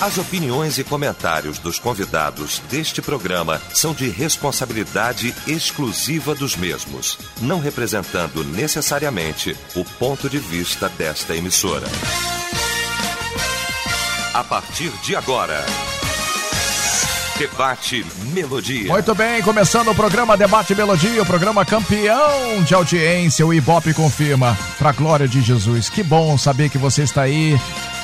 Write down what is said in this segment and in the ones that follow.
As opiniões e comentários dos convidados deste programa são de responsabilidade exclusiva dos mesmos, não representando necessariamente o ponto de vista desta emissora. A partir de agora. Debate Melodia. Muito bem, começando o programa Debate Melodia, o programa campeão de audiência, o Ibope confirma, para a glória de Jesus. Que bom saber que você está aí.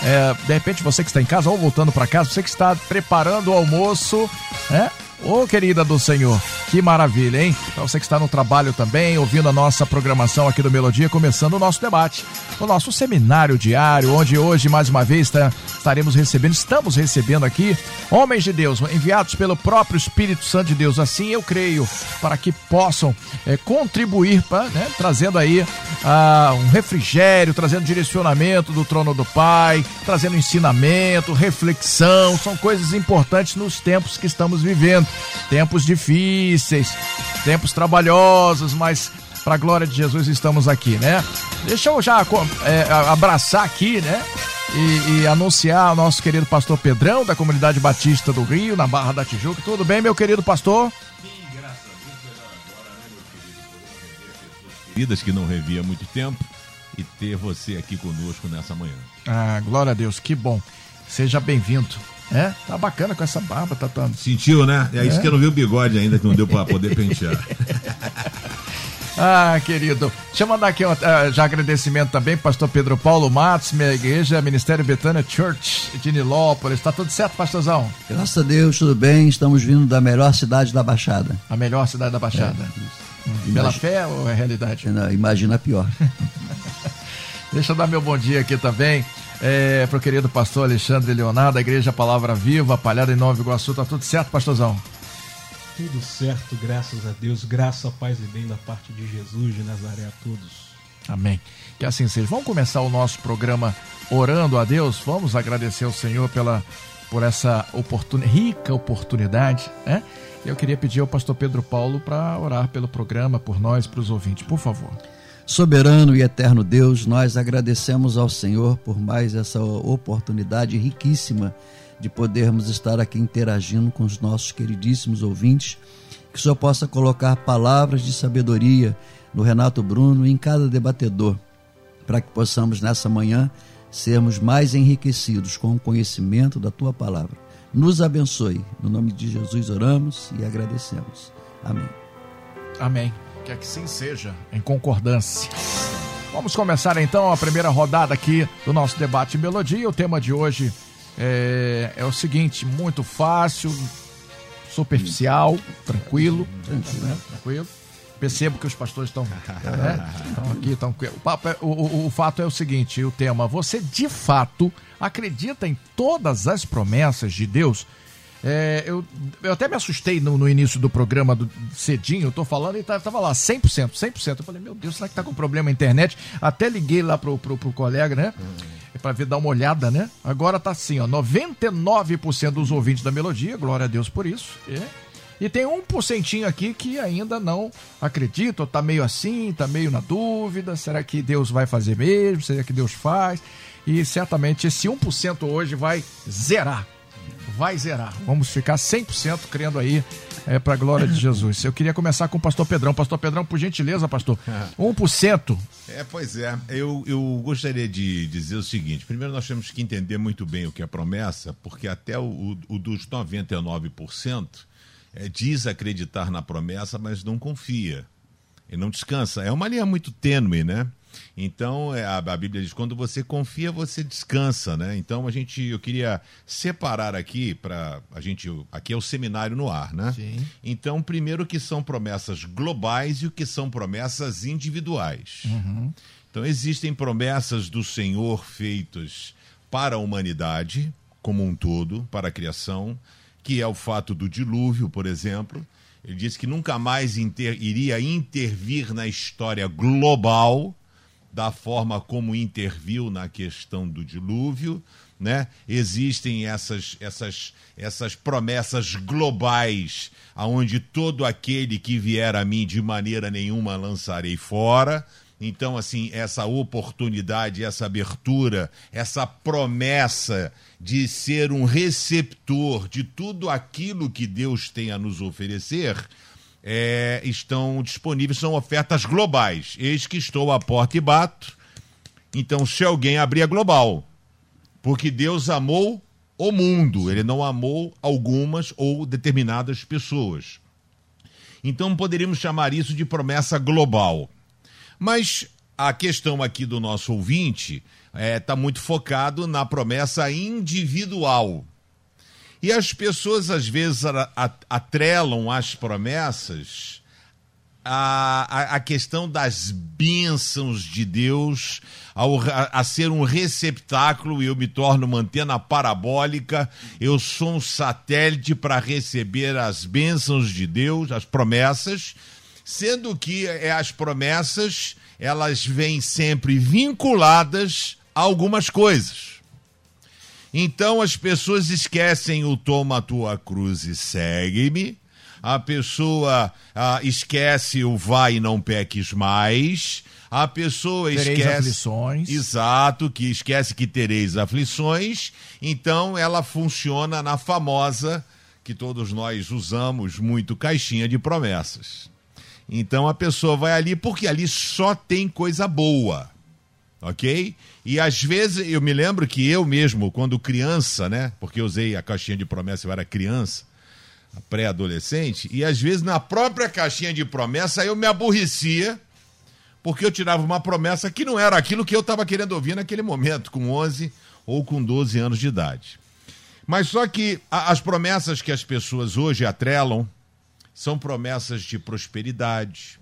É, de repente você que está em casa ou voltando para casa, você que está preparando o almoço, né? Ô, oh, querida do Senhor, que maravilha, hein? Então você que está no trabalho também, ouvindo a nossa programação aqui do Melodia, começando o nosso debate, o nosso seminário diário, onde hoje, mais uma vez, tá, estaremos recebendo, estamos recebendo aqui homens de Deus, enviados pelo próprio Espírito Santo de Deus, assim eu creio, para que possam é, contribuir, pra, né, trazendo aí ah, um refrigério, trazendo direcionamento do trono do Pai, trazendo ensinamento, reflexão, são coisas importantes nos tempos que estamos vivendo tempos difíceis, tempos trabalhosos, mas para a glória de Jesus estamos aqui, né? Deixa eu já é, abraçar aqui, né? E, e, anunciar o nosso querido pastor Pedrão, da comunidade Batista do Rio, na Barra da Tijuca. Tudo bem, meu querido pastor? Sim, graças a Deus, melhor agora, né, meu querido? Vidas que não revia há muito tempo e ter você aqui conosco nessa manhã. Ah, glória a Deus, que bom. Seja bem-vindo. É, tá bacana com essa barba, tá tão... Sentiu, né? É, é isso que eu não vi o bigode ainda, que não deu para poder pentear. Ah, querido. Deixa eu mandar aqui um, uh, já agradecimento também, pastor Pedro Paulo Matos, minha igreja, Ministério Betânia Church de Nilópolis. Tá tudo certo, pastorzão? Graças a Deus, tudo bem. Estamos vindo da melhor cidade da Baixada. A melhor cidade da Baixada. É, hum, Pela fé ou é realidade? Não, imagina pior. Deixa eu dar meu bom dia aqui também é, para o querido pastor Alexandre Leonardo, da Igreja Palavra Viva, Palhada em Nova Iguaçu. Tá tudo certo, pastorzão? Tudo certo, graças a Deus. Graça, paz e bem da parte de Jesus de Nazaré a todos. Amém. Que assim seja. Vamos começar o nosso programa orando a Deus. Vamos agradecer ao Senhor pela, por essa oportun... rica oportunidade. Né? Eu queria pedir ao pastor Pedro Paulo para orar pelo programa, por nós, para os ouvintes. Por favor. Soberano e eterno Deus, nós agradecemos ao Senhor por mais essa oportunidade riquíssima de podermos estar aqui interagindo com os nossos queridíssimos ouvintes. Que o Senhor possa colocar palavras de sabedoria no Renato Bruno e em cada debatedor, para que possamos nessa manhã sermos mais enriquecidos com o conhecimento da tua palavra. Nos abençoe. No nome de Jesus oramos e agradecemos. Amém. Amém. Que assim seja, em concordância. Vamos começar então a primeira rodada aqui do nosso debate Melodia. O tema de hoje é, é o seguinte: muito fácil, superficial, tranquilo, né? tranquilo. Percebo que os pastores estão, né? estão aqui, estão. O, o, o fato é o seguinte: o tema, você de fato acredita em todas as promessas de Deus? É, eu, eu até me assustei no, no início do programa do, cedinho, eu tô falando e tava, tava lá, 100%, 100%. Eu falei, meu Deus, será que tá com problema na internet? Até liguei lá pro, pro, pro colega, né? Hum. Pra ver, dar uma olhada, né? Agora tá assim, ó, 99% dos ouvintes da melodia, glória a Deus por isso. É. E tem um porcentinho aqui que ainda não acredita, tá meio assim, tá meio na dúvida, será que Deus vai fazer mesmo? Será que Deus faz? E certamente esse 1% hoje vai zerar vai zerar. Vamos ficar 100% crendo aí é, para a glória de Jesus. Eu queria começar com o pastor Pedrão. Pastor Pedrão, por gentileza, pastor, 1%. É, pois é. Eu, eu gostaria de dizer o seguinte: primeiro, nós temos que entender muito bem o que é promessa, porque até o, o dos 99% é, diz acreditar na promessa, mas não confia. E não descansa. É uma linha muito tênue, né? Então, é, a, a Bíblia diz: quando você confia, você descansa, né? Então, a gente, eu queria separar aqui para a gente. Aqui é o seminário no ar, né? Sim. Então, primeiro, o que são promessas globais e o que são promessas individuais. Uhum. Então, existem promessas do Senhor feitas para a humanidade como um todo, para a criação, que é o fato do dilúvio, por exemplo. Ele disse que nunca mais inter, iria intervir na história global da forma como interviu na questão do dilúvio, né? Existem essas, essas, essas promessas globais, aonde todo aquele que vier a mim de maneira nenhuma lançarei fora, Então, assim, essa oportunidade, essa abertura, essa promessa de ser um receptor de tudo aquilo que Deus tem a nos oferecer, é, estão disponíveis, são ofertas globais. Eis que estou à porta e bato. Então, se alguém abrir, é global. Porque Deus amou o mundo, ele não amou algumas ou determinadas pessoas. Então, poderíamos chamar isso de promessa global. Mas a questão aqui do nosso ouvinte está é, tá muito focado na promessa individual. E as pessoas, às vezes, atrelam as promessas a, a, questão das bênçãos de Deus, ao, a, a, ser um receptáculo e eu me torno uma antena parabólica, eu sou um satélite para receber as bênçãos de Deus, as promessas, sendo que é, as promessas elas vêm sempre vinculadas a algumas coisas. Então as pessoas esquecem o toma a tua cruz e segue-me. A pessoa ah, esquece o vai e não peques mais. A pessoa tereis esquece. aflições. Exato, que esquece que tereis aflições. Então ela funciona na famosa, que todos nós usamos muito, caixinha de promessas. Então a pessoa vai ali porque ali só tem coisa boa. Ok? E às vezes eu me lembro que eu mesmo, quando criança, né? Porque eu usei a caixinha de promessa, eu era criança, pré-adolescente, e às vezes na própria caixinha de promessa eu me aborrecia, porque eu tirava uma promessa que não era aquilo que eu estava querendo ouvir naquele momento, com 11 ou com 12 anos de idade. Mas só que as promessas que as pessoas hoje atrelam são promessas de prosperidade,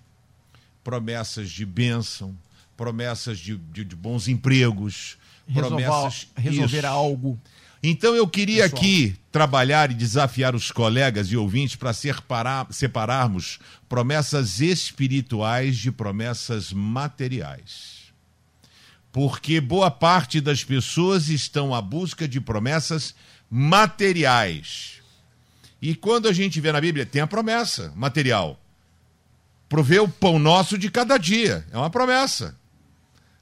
promessas de bênção, promessas de, de, de bons empregos, Resolvar, promessas. Resolver isso. algo. Então eu queria Pessoal. aqui trabalhar e desafiar os colegas e ouvintes para separar, separarmos promessas espirituais de promessas materiais. Porque boa parte das pessoas estão à busca de promessas materiais e quando a gente vê na Bíblia, tem a promessa material. Prover o pão nosso de cada dia. É uma promessa.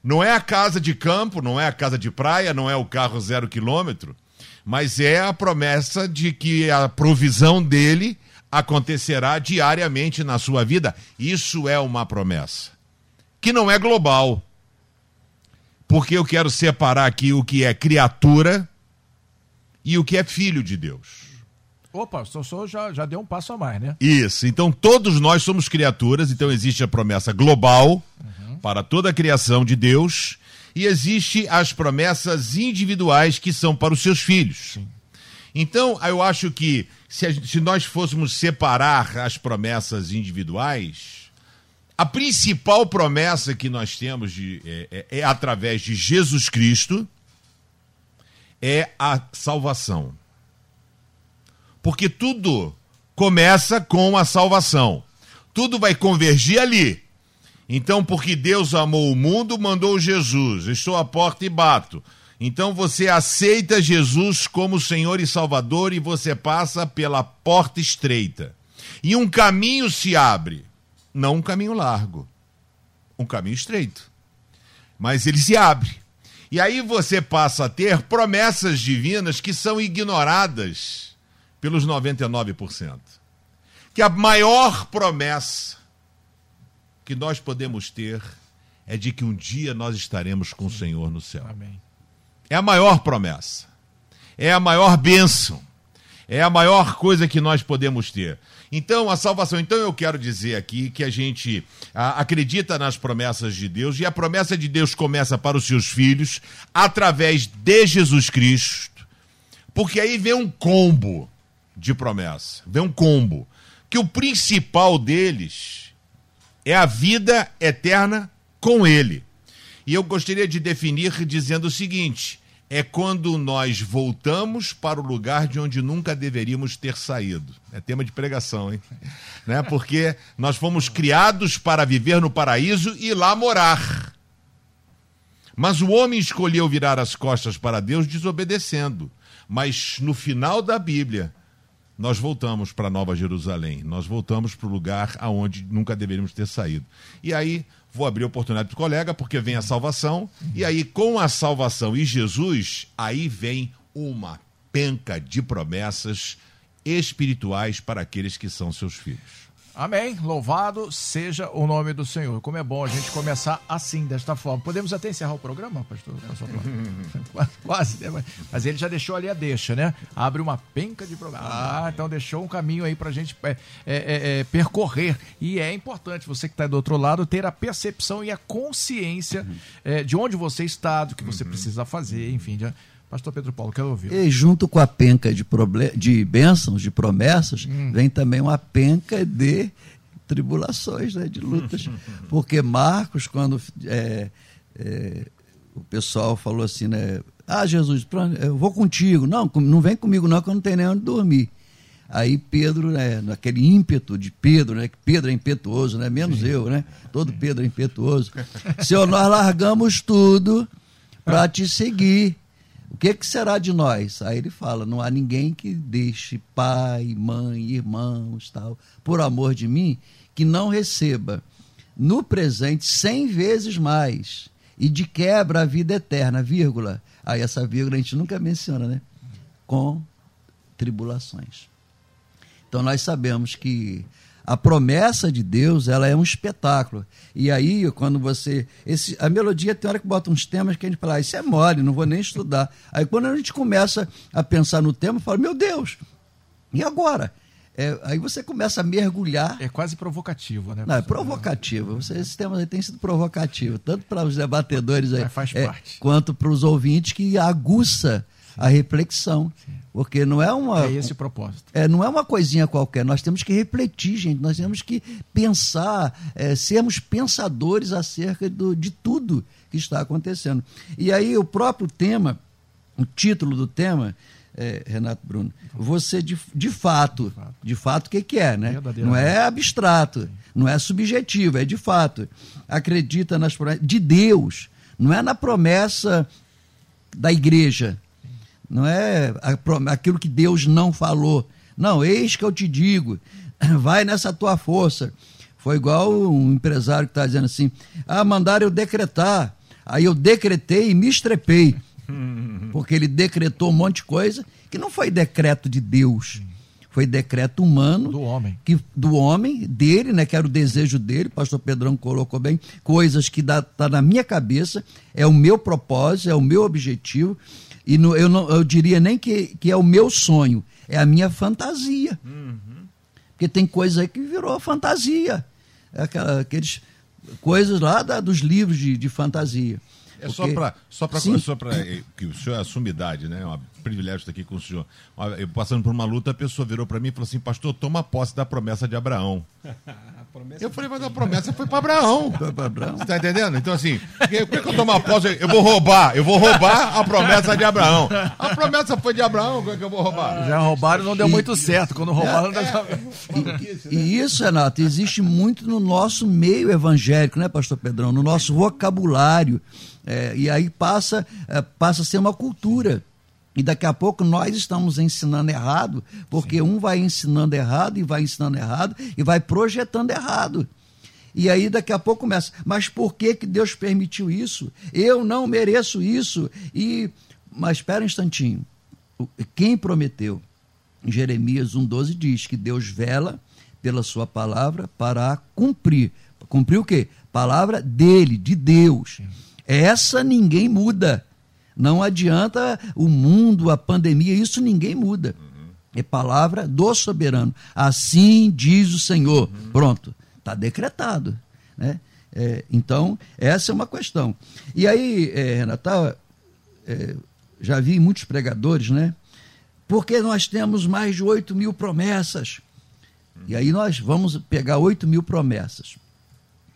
Não é a casa de campo, não é a casa de praia, não é o carro zero quilômetro, mas é a promessa de que a provisão dele acontecerá diariamente na sua vida. Isso é uma promessa. Que não é global. Porque eu quero separar aqui o que é criatura e o que é filho de Deus. Opa, o senhor já, já deu um passo a mais, né? Isso. Então, todos nós somos criaturas, então existe a promessa global uhum. Para toda a criação de Deus e existe as promessas individuais que são para os seus filhos. Sim. Então, eu acho que se, a, se nós fôssemos separar as promessas individuais, a principal promessa que nós temos de, é, é, é através de Jesus Cristo é a salvação. Porque tudo começa com a salvação. Tudo vai convergir ali. Então, porque Deus amou o mundo, mandou Jesus. Estou à porta e bato. Então você aceita Jesus como Senhor e Salvador e você passa pela porta estreita. E um caminho se abre, não um caminho largo, um caminho estreito. Mas ele se abre. E aí você passa a ter promessas divinas que são ignoradas pelos 99%. Que a maior promessa que nós podemos ter é de que um dia nós estaremos com o Senhor no céu. Amém. É a maior promessa. É a maior bênção. É a maior coisa que nós podemos ter. Então, a salvação. Então, eu quero dizer aqui que a gente a, acredita nas promessas de Deus e a promessa de Deus começa para os seus filhos através de Jesus Cristo, porque aí vem um combo de promessa. Vem um combo. Que o principal deles é a vida eterna com ele. E eu gostaria de definir dizendo o seguinte: é quando nós voltamos para o lugar de onde nunca deveríamos ter saído. É tema de pregação, hein? né? Porque nós fomos criados para viver no paraíso e lá morar. Mas o homem escolheu virar as costas para Deus desobedecendo. Mas no final da Bíblia, nós voltamos para Nova Jerusalém, nós voltamos para o lugar aonde nunca deveríamos ter saído. E aí vou abrir a oportunidade para o colega, porque vem a salvação, e aí com a salvação e Jesus, aí vem uma penca de promessas espirituais para aqueles que são seus filhos. Amém. Louvado seja o nome do Senhor. Como é bom a gente começar assim, desta forma. Podemos até encerrar o programa, pastor? pastor Quase, né? Mas ele já deixou ali a deixa, né? Abre uma penca de programa. Ah, então deixou um caminho aí pra gente é, é, é, é percorrer. E é importante, você que está do outro lado, ter a percepção e a consciência é, de onde você está, do que você precisa fazer, enfim. De, Pastor Pedro Paulo, quero ouvir. E junto com a penca de, de bênçãos, de promessas, hum. vem também uma penca de tribulações, né, de lutas. Porque Marcos, quando é, é, o pessoal falou assim, né? Ah, Jesus, eu vou contigo. Não, não vem comigo não, que eu não tenho nem onde dormir. Aí Pedro, né, naquele ímpeto de Pedro, né, que Pedro é impetuoso, né, menos Sim. eu, né, todo Pedro é impetuoso. Senhor, nós largamos tudo para te seguir. O que, que será de nós? Aí ele fala: não há ninguém que deixe pai, mãe, irmãos, tal, por amor de mim, que não receba no presente cem vezes mais e de quebra a vida eterna, vírgula. Aí essa vírgula a gente nunca menciona, né? Com tribulações. Então nós sabemos que a promessa de Deus, ela é um espetáculo. E aí, quando você. Esse, a melodia tem hora que bota uns temas que a gente fala, ah, isso é mole, não vou nem estudar. Aí quando a gente começa a pensar no tema, fala, meu Deus, e agora? É, aí você começa a mergulhar. É quase provocativo, né? Não, é provocativo. Você, esse tema tem sido provocativo, tanto para os debatedores aí, é, quanto para os ouvintes, que aguça a reflexão. Sim. Porque não é uma. É esse o propósito. É, não é uma coisinha qualquer. Nós temos que refletir, gente. Nós temos que pensar, é, sermos pensadores acerca do, de tudo que está acontecendo. E aí, o próprio tema, o título do tema, é, Renato Bruno, você de, de fato, de fato, o que, que é, né? Não é abstrato, não é subjetivo, é de fato. Acredita nas promessas de Deus, não é na promessa da igreja não é aquilo que Deus não falou. Não, eis que eu te digo, vai nessa tua força. Foi igual um empresário que está dizendo assim: ah, mandaram eu decretar. Aí eu decretei e me estrepei. Porque ele decretou um monte de coisa que não foi decreto de Deus. Foi decreto humano. Do homem. Que, do homem, dele, né? Que era o desejo dele. Pastor Pedrão colocou bem. Coisas que está na minha cabeça. É o meu propósito, é o meu objetivo. E no, eu, não, eu diria nem que, que é o meu sonho, é a minha fantasia. Uhum. Porque tem coisa aí que virou fantasia. Aquela, aqueles coisas lá da, dos livros de, de fantasia. É Porque... só para só para só para eh, que o senhor assume idade, né? É um privilégio estar aqui com o senhor. Eu passando por uma luta, a pessoa virou para mim e falou assim: "Pastor, toma posse da promessa de Abraão". eu falei, mas a promessa foi para Abraão. Para. Você tá entendendo? Então, assim, por que, que eu tomo posse? Eu vou roubar, eu vou roubar a promessa de Abraão. A promessa foi de Abraão, como é que eu vou roubar? Já roubaram não deu e, muito certo. Quando roubaram, é, é, e, e isso, Renato, existe muito no nosso meio evangélico, né, Pastor Pedrão? No nosso vocabulário. É, e aí passa, é, passa a ser uma cultura. E daqui a pouco nós estamos ensinando errado, porque Sim. um vai ensinando errado e vai ensinando errado e vai projetando errado. E aí daqui a pouco começa, mas por que, que Deus permitiu isso? Eu não mereço isso. E mas espera um instantinho. Quem prometeu? Em Jeremias 1:12 diz que Deus vela pela sua palavra para cumprir. Cumprir o quê? Palavra dele, de Deus. Essa ninguém muda. Não adianta o mundo, a pandemia, isso ninguém muda. Uhum. É palavra do soberano. Assim diz o Senhor. Uhum. Pronto, está decretado. Né? É, então, essa é uma questão. E aí, é, Renata, é, já vi muitos pregadores, né? Porque nós temos mais de 8 mil promessas. Uhum. E aí nós vamos pegar 8 mil promessas.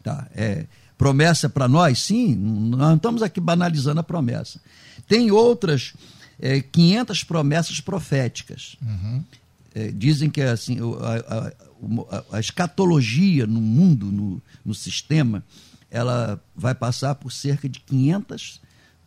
Tá? É, promessa para nós, sim, nós não estamos aqui banalizando a promessa. Tem outras é, 500 promessas proféticas. Uhum. É, dizem que assim, a, a, a, escatologia no mundo, no, no sistema, ela vai passar por cerca de 500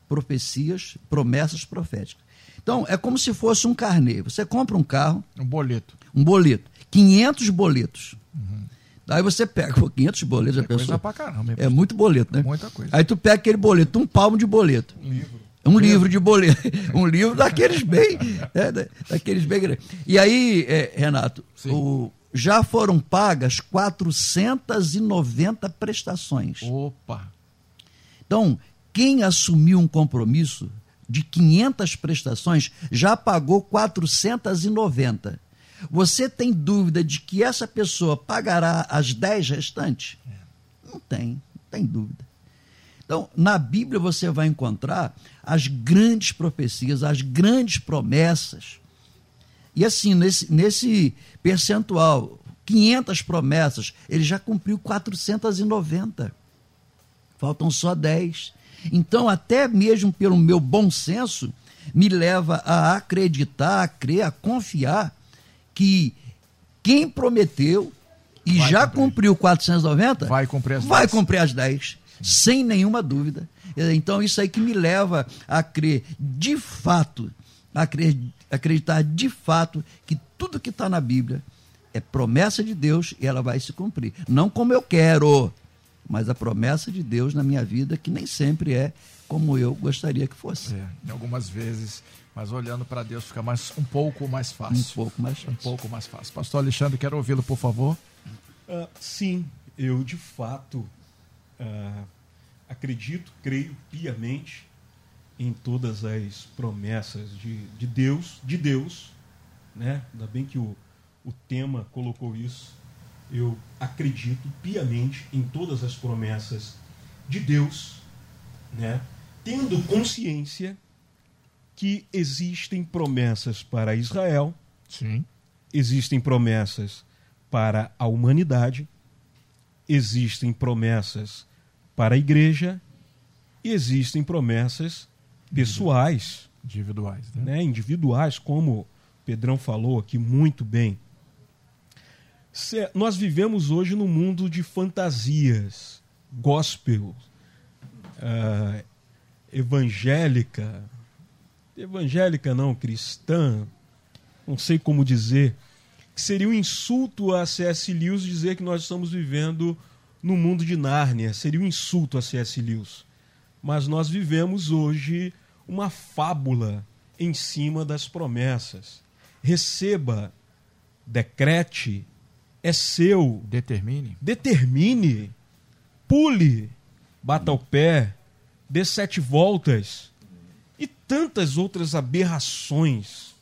profecias, promessas proféticas. Então, é como se fosse um carnê. Você compra um carro. Um boleto. Um boleto. 500 boletos. Uhum. Aí você pega 500 boletos, É coisa pensou? pra caramba, É muito boleto, né? Muita coisa. Aí tu pega aquele boleto, um palmo de boleto. Um livro. Um livro de boleto. Um livro daqueles bem. é, da- daqueles bem grandes. E aí, é, Renato, Sim. o- já foram pagas 490 prestações. Opa. Então, quem assumiu um compromisso de 500 prestações já pagou 490. Você tem dúvida de que essa pessoa pagará as 10 restantes? Não tem, não tem dúvida. Então, na Bíblia você vai encontrar as grandes profecias, as grandes promessas. E assim, nesse, nesse percentual, 500 promessas, ele já cumpriu 490. Faltam só 10. Então, até mesmo pelo meu bom senso, me leva a acreditar, a crer, a confiar que quem prometeu e Vai já cumprir. cumpriu 490 Vai cumprir as vai 10. cumprir as 10, sem nenhuma dúvida. Então, isso aí que me leva a crer de fato, a crer- acreditar de fato que tudo que está na Bíblia é promessa de Deus e ela vai se cumprir. Não como eu quero, mas a promessa de Deus na minha vida, que nem sempre é como eu gostaria que fosse. É, em algumas vezes, mas olhando para Deus fica mais, um pouco mais fácil. Um pouco mais Um fácil. pouco mais fácil. Pastor Alexandre, quero ouvi-lo, por favor. Ah, sim, eu de fato ah, acredito, creio piamente em todas as promessas de, de Deus, de Deus, né? Ainda bem que o, o tema colocou isso. Eu acredito piamente em todas as promessas de Deus, né? Tendo consciência que existem promessas para Israel, Sim. existem promessas para a humanidade, existem promessas para a igreja e existem promessas pessoais, Individuais, né? né, individuais, como o Pedrão falou aqui muito bem. Se- Nós vivemos hoje num mundo de fantasias, gospel, ah, evangélica, evangélica não, cristã, não sei como dizer, que seria um insulto a C.S. Lewis dizer que nós estamos vivendo no mundo de Nárnia, seria um insulto a C.S. Lewis. Mas nós vivemos hoje uma fábula em cima das promessas. Receba, decrete, é seu, Determine. determine, pule, bata o pé, dê sete voltas tantas outras aberrações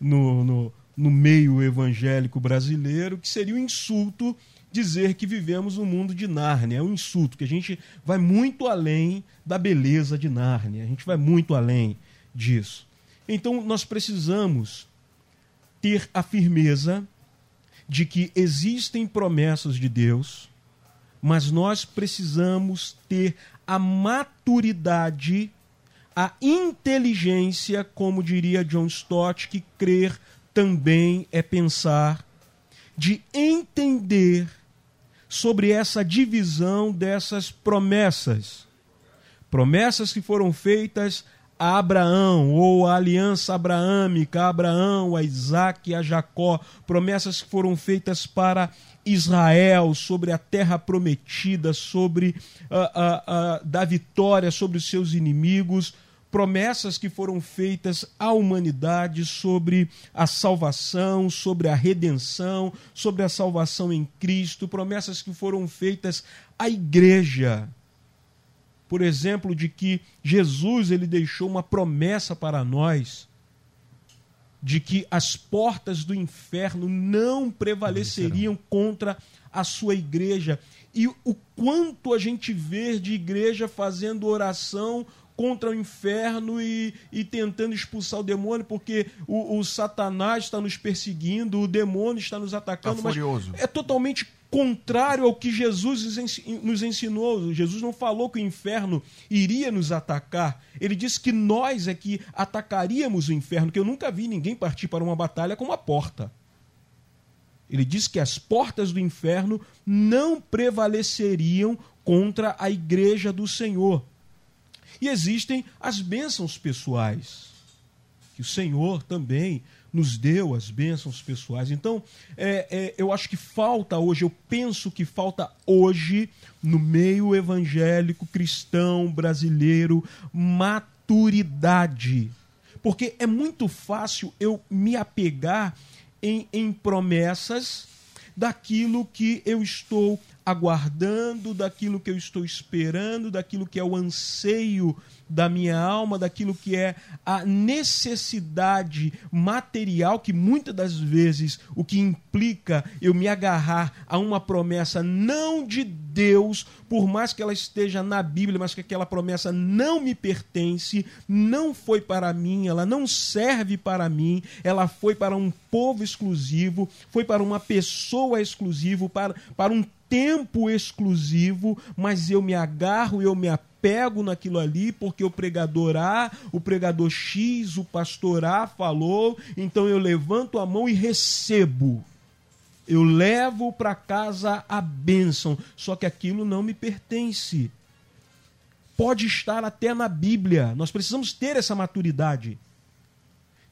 no, no, no meio evangélico brasileiro que seria um insulto dizer que vivemos no mundo de Nárnia. É um insulto, que a gente vai muito além da beleza de Nárnia, a gente vai muito além disso. Então nós precisamos ter a firmeza de que existem promessas de Deus, mas nós precisamos ter a maturidade, a inteligência, como diria John Stott, que crer também é pensar, de entender sobre essa divisão dessas promessas. Promessas que foram feitas a Abraão, ou a aliança abraâmica, a Abraão, a Isaac, a Jacó, promessas que foram feitas para Israel, sobre a terra prometida, sobre ah, ah, ah, da vitória sobre os seus inimigos, promessas que foram feitas à humanidade sobre a salvação, sobre a redenção, sobre a salvação em Cristo, promessas que foram feitas à igreja. Por exemplo, de que Jesus ele deixou uma promessa para nós de que as portas do inferno não prevaleceriam contra a sua igreja. E o quanto a gente vê de igreja fazendo oração contra o inferno e, e tentando expulsar o demônio, porque o, o Satanás está nos perseguindo, o demônio está nos atacando. Tá mas furioso. é totalmente contrário ao que Jesus nos ensinou. Jesus não falou que o inferno iria nos atacar. Ele disse que nós é que atacaríamos o inferno, que eu nunca vi ninguém partir para uma batalha com uma porta. Ele disse que as portas do inferno não prevaleceriam contra a igreja do Senhor. E existem as bênçãos pessoais, que o Senhor também nos deu as bênçãos pessoais. Então, é, é, eu acho que falta hoje, eu penso que falta hoje, no meio evangélico cristão brasileiro, maturidade. Porque é muito fácil eu me apegar em, em promessas daquilo que eu estou aguardando, daquilo que eu estou esperando, daquilo que é o anseio da minha alma, daquilo que é a necessidade material, que muitas das vezes o que implica eu me agarrar a uma promessa não de Deus, por mais que ela esteja na Bíblia, mas que aquela promessa não me pertence, não foi para mim, ela não serve para mim, ela foi para um povo exclusivo, foi para uma pessoa exclusiva, para, para um tempo exclusivo, mas eu me agarro, eu me apego naquilo ali, porque o pregador A, o pregador X, o pastor A falou, então eu levanto a mão e recebo. Eu levo para casa a bênção, só que aquilo não me pertence. Pode estar até na Bíblia, nós precisamos ter essa maturidade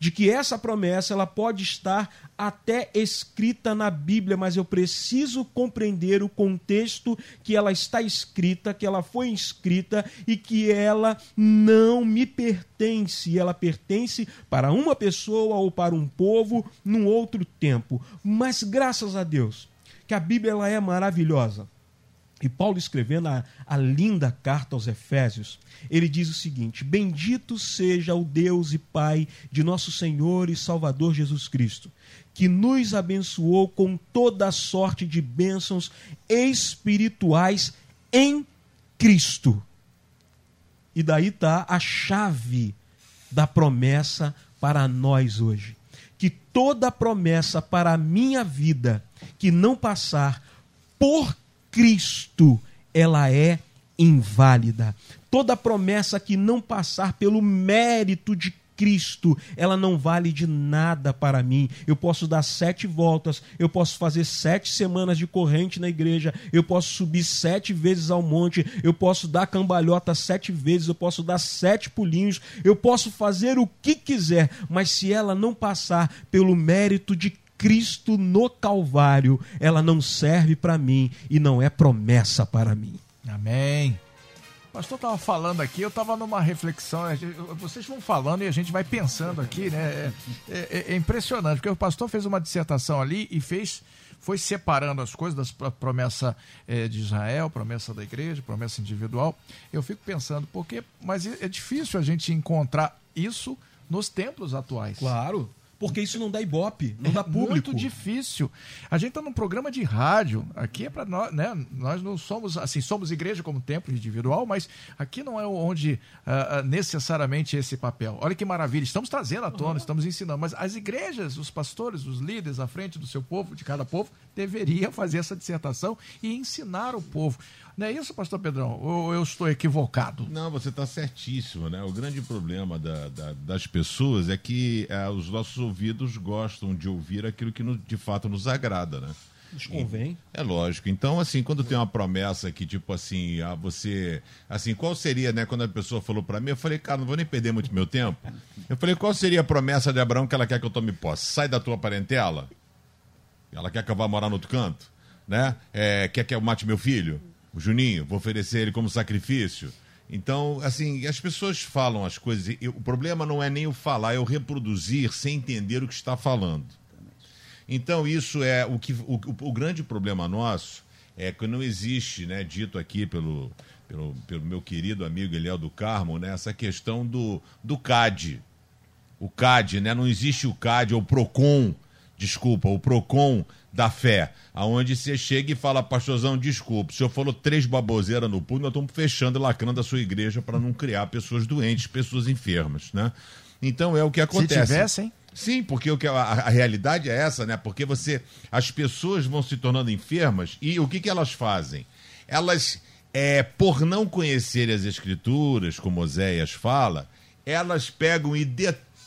de que essa promessa ela pode estar até escrita na Bíblia, mas eu preciso compreender o contexto que ela está escrita, que ela foi escrita e que ela não me pertence, ela pertence para uma pessoa ou para um povo num outro tempo. Mas graças a Deus que a Bíblia ela é maravilhosa. E Paulo escrevendo a, a, linda carta aos Efésios, ele diz o seguinte: Bendito seja o Deus e Pai de nosso Senhor e Salvador Jesus Cristo, que nos abençoou com toda a sorte de bênçãos espirituais em Cristo. E daí está a chave da promessa para nós hoje. Que toda promessa para a minha vida que não passar por Cristo, ela é inválida. Toda promessa que não passar pelo mérito de Cristo, ela não vale de nada para mim. Eu posso dar sete voltas, eu posso fazer sete semanas de corrente na igreja, eu posso subir sete vezes ao monte, eu posso dar cambalhota sete vezes, eu posso dar sete pulinhos, eu posso fazer o que quiser, mas se ela não passar pelo mérito de Cristo no Calvário, ela não serve para mim e não é promessa para mim. Amém. O pastor estava falando aqui, eu estava numa reflexão, vocês vão falando e a gente vai pensando aqui, né? É, é, é, impressionante, porque o pastor fez uma dissertação ali e fez, foi separando as coisas da promessa é, de Israel, promessa da igreja, promessa individual. Eu fico pensando, porque, mas é difícil a gente encontrar isso nos templos atuais. Claro porque isso não dá ibope, não é dá público. muito difícil. A gente está num programa de rádio, aqui é para nós, né? Nós não somos, assim, somos igreja como templo individual, mas aqui não é onde uh, necessariamente esse papel. Olha que maravilha, estamos trazendo à tona, uhum. estamos ensinando, mas as igrejas, os pastores, os líderes à frente do seu povo, de cada povo, deveriam fazer essa dissertação e ensinar o povo. Não é isso, pastor Pedrão? Ou eu estou equivocado? Não, você está certíssimo, né? O grande problema da, da, das pessoas é que é, os nossos ouvidos gostam de ouvir aquilo que no, de fato nos agrada, né? Nos convém. É lógico. Então, assim, quando tem uma promessa que, tipo assim, ah, você. Assim, qual seria, né? Quando a pessoa falou para mim, eu falei, cara, não vou nem perder muito meu tempo. Eu falei, qual seria a promessa de Abraão que ela quer que eu tome posse? Sai da tua parentela? Ela quer que eu vá morar no outro canto? Né? É, quer que eu mate meu filho? o Juninho, vou oferecer ele como sacrifício. Então, assim, as pessoas falam as coisas. E o problema não é nem o falar, é o reproduzir sem entender o que está falando. Então, isso é o que o, o grande problema nosso é que não existe, né, dito aqui pelo, pelo, pelo meu querido amigo Eliel do Carmo, né, essa questão do, do CAD. O CAD, né? Não existe o CAD, ou o PROCON, desculpa, o PROCON da fé, aonde você chega e fala, pastorzão, desculpa, o senhor falou três baboseiras no público, nós estamos fechando e lacrando a sua igreja para não criar pessoas doentes, pessoas enfermas, né? Então é o que acontece. Se tivessem? Sim, porque o que a, a, realidade é essa, né? Porque você, as pessoas vão se tornando enfermas e o que, que elas fazem? Elas, é, por não conhecerem as escrituras, como Oséias fala, elas pegam e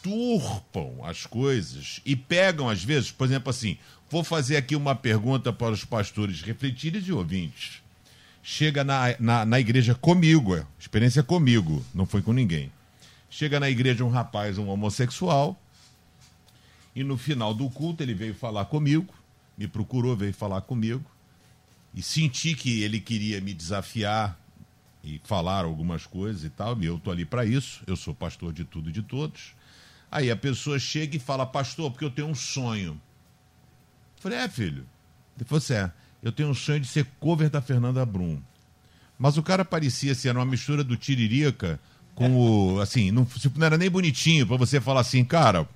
deturpam as coisas e pegam, às vezes, por exemplo, assim, Vou fazer aqui uma pergunta para os pastores refletirem e ouvintes. Chega na, na, na igreja comigo, é, experiência comigo, não foi com ninguém. Chega na igreja um rapaz, um homossexual, E no final do culto ele veio falar comigo, me procurou, veio falar comigo. E senti que ele queria me desafiar e falar algumas coisas e tal. E eu tô ali para isso. Eu sou pastor de tudo e de todos. Aí a pessoa chega e fala, pastor, porque eu tenho um sonho. Eu falei, é, filho. Ele falou assim, é, eu tenho um sonho de ser cover da Fernanda Brum. Mas o cara parecia era uma mistura do Tiririca com o. Assim, não, não era nem bonitinho para você falar assim, cara.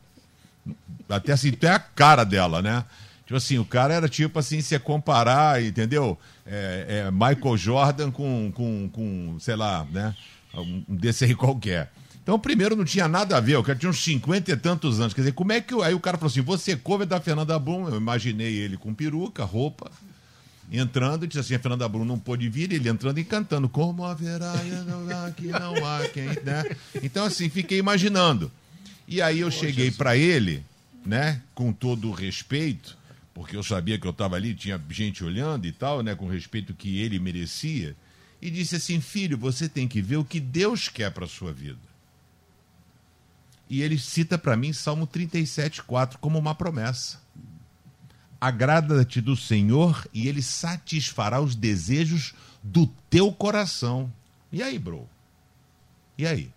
Até assim, até a cara dela, né? Tipo assim, o cara era tipo assim, se comparar, entendeu? É, é Michael Jordan com, com, com, sei lá, né? Um desse aí qualquer. Então, primeiro não tinha nada a ver, o cara tinha uns 50 e tantos anos. Quer dizer, como é que. Aí o cara falou assim: você cover da Fernanda Brum? Eu imaginei ele com peruca, roupa, entrando, disse assim: a Fernanda Brum não pôde vir, ele entrando e cantando: Como haverá que não há quem. Né? Então, assim, fiquei imaginando. E aí eu cheguei para ele, né, com todo o respeito, porque eu sabia que eu estava ali, tinha gente olhando e tal, né, com o respeito que ele merecia, e disse assim: Filho, você tem que ver o que Deus quer para sua vida. E ele cita para mim Salmo 37,4 como uma promessa. Agrada-te do Senhor e ele satisfará os desejos do teu coração. E aí, bro? E aí?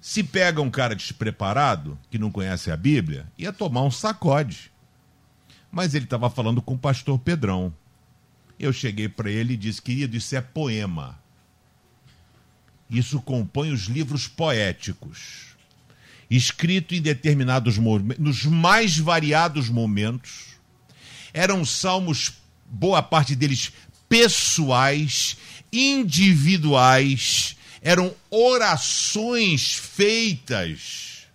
Se pega um cara despreparado, que não conhece a Bíblia, ia tomar um sacode. Mas ele estava falando com o pastor Pedrão. Eu cheguei para ele e disse: querido, isso é poema. Isso compõe os livros poéticos escrito em determinados momentos, nos mais variados momentos. Eram salmos, boa parte deles pessoais, individuais, eram orações feitas,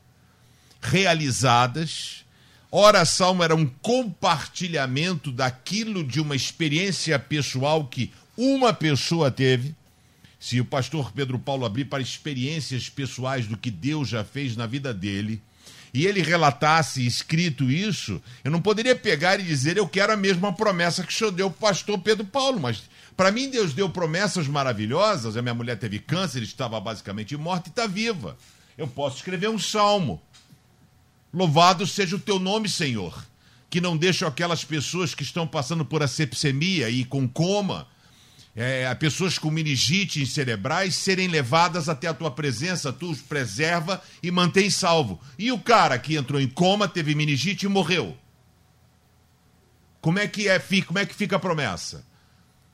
realizadas. Ora, salmo era um compartilhamento daquilo de uma experiência pessoal que uma pessoa teve se o pastor Pedro Paulo abrir para experiências pessoais do que Deus já fez na vida dele, e ele relatasse escrito isso, eu não poderia pegar e dizer eu quero a mesma promessa que o senhor deu para o pastor Pedro Paulo, mas para mim Deus deu promessas maravilhosas. A minha mulher teve câncer, estava basicamente morta e está viva. Eu posso escrever um salmo. Louvado seja o teu nome, Senhor, que não deixa aquelas pessoas que estão passando por asepsemia e com coma é, pessoas com meningite cerebrais serem levadas até a tua presença, tu os preserva e mantém salvo. E o cara que entrou em coma, teve meningite e morreu. Como é que é, como é que fica a promessa?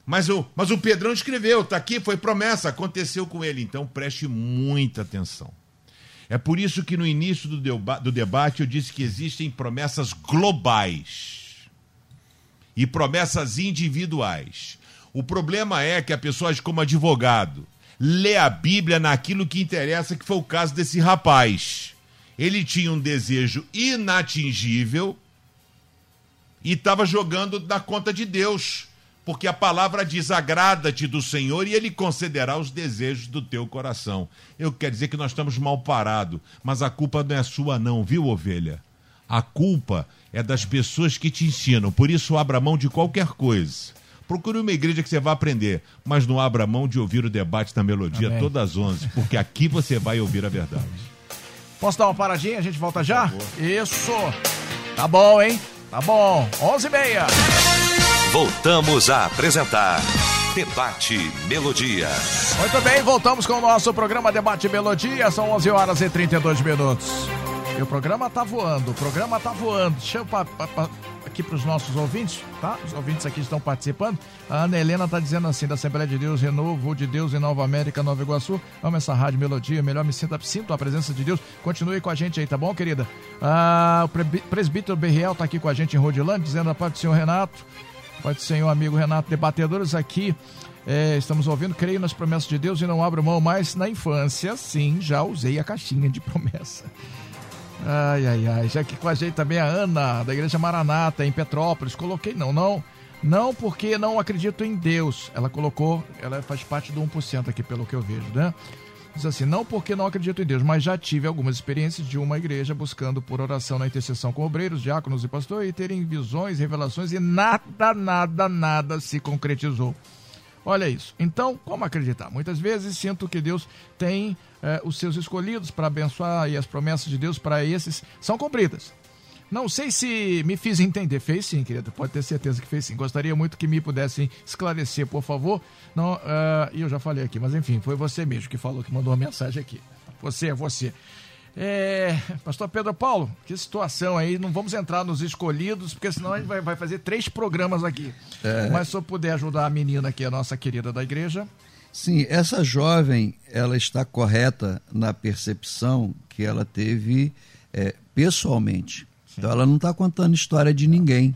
Mas o, mas o Pedrão escreveu, tá aqui, foi promessa, aconteceu com ele. Então preste muita atenção. É por isso que no início do, deba do debate eu disse que existem promessas globais e promessas individuais. O problema é que a pessoa age como advogado, lê a Bíblia naquilo que interessa, que foi o caso desse rapaz. Ele tinha um desejo inatingível e estava jogando na conta de Deus, porque a palavra diz: agrada-te do Senhor e ele concederá os desejos do teu coração. Eu quero dizer que nós estamos mal parados, mas a culpa não é sua, não, viu, ovelha? A culpa é das pessoas que te ensinam, por isso abra mão de qualquer coisa Procure uma igreja que você vai aprender, mas não abra mão de ouvir o debate da melodia Amém. todas as 11, porque aqui você vai ouvir a verdade. Posso dar uma paradinha? A gente volta já? Isso. Tá bom, hein? Tá bom. 11 e meia. Voltamos a apresentar Debate Melodia. Muito bem, voltamos com o nosso programa Debate Melodia. São 11 horas e 32 minutos. E o programa tá voando, o programa tá voando. Deixa eu pa, pa, pa, aqui para os nossos ouvintes, tá? Os ouvintes aqui estão participando. A Ana Helena está dizendo assim, da Assembleia de Deus, Renovo de Deus em Nova América, Nova Iguaçu. Amo essa rádio melodia, melhor me sinta, sinto a presença de Deus. Continue com a gente aí, tá bom, querida? Ah, o presbítero Berriel está aqui com a gente em Rodilândia, dizendo a paz do senhor Renato, paz do senhor amigo Renato, debatedores aqui. É, estamos ouvindo, creio nas promessas de Deus e não abro mão mais na infância. Sim, já usei a caixinha de promessa. Ai, ai, ai. Já que com a gente também a Ana, da Igreja Maranata, em Petrópolis. Coloquei não, não. Não porque não acredito em Deus. Ela colocou, ela faz parte do 1% aqui, pelo que eu vejo, né? Diz assim, não porque não acredito em Deus, mas já tive algumas experiências de uma igreja buscando por oração na intercessão com obreiros, diáconos e pastores e terem visões, revelações e nada, nada, nada se concretizou. Olha isso. Então, como acreditar? Muitas vezes sinto que Deus tem eh, os seus escolhidos para abençoar e as promessas de Deus para esses são cumpridas. Não sei se me fiz entender. Fez sim, querido. Pode ter certeza que fez sim. Gostaria muito que me pudesse esclarecer, por favor. Não, uh, eu já falei aqui, mas enfim, foi você mesmo que falou, que mandou uma mensagem aqui. Você é você. É, Pastor Pedro Paulo, que situação aí. Não vamos entrar nos escolhidos, porque senão a gente vai, vai fazer três programas aqui. É... Mas se eu puder ajudar a menina aqui, a nossa querida da igreja. Sim, essa jovem, ela está correta na percepção que ela teve é, pessoalmente. Sim. Então ela não está contando história de ninguém.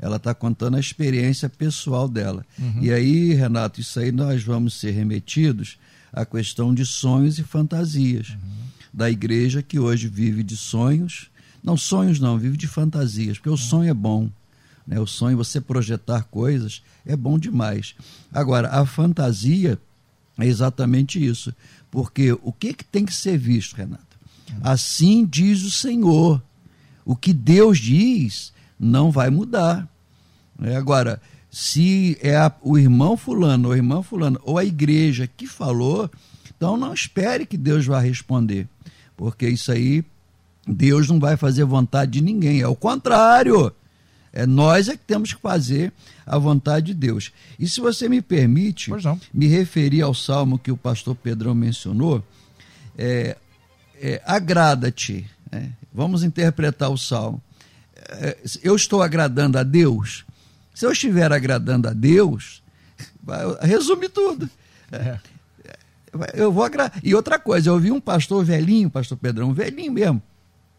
Ela está contando a experiência pessoal dela. Uhum. E aí, Renato, isso aí nós vamos ser remetidos à questão de sonhos e fantasias. Uhum da igreja que hoje vive de sonhos. Não, sonhos não, vive de fantasias, porque o sonho é bom. Né? O sonho, você projetar coisas, é bom demais. Agora, a fantasia é exatamente isso. Porque o que, que tem que ser visto, Renato? Assim diz o Senhor. O que Deus diz não vai mudar. É, agora, se é a, o irmão fulano, ou a irmã fulano, ou a igreja que falou, então não espere que Deus vá responder porque isso aí Deus não vai fazer vontade de ninguém, é o contrário. É nós é que temos que fazer a vontade de Deus. E se você me permite me referir ao salmo que o pastor Pedrão mencionou, é, é, agrada-te. Né? Vamos interpretar o salmo. É, eu estou agradando a Deus. Se eu estiver agradando a Deus, resume tudo. É eu vou agra... E outra coisa, eu vi um pastor velhinho, pastor Pedrão, velhinho mesmo,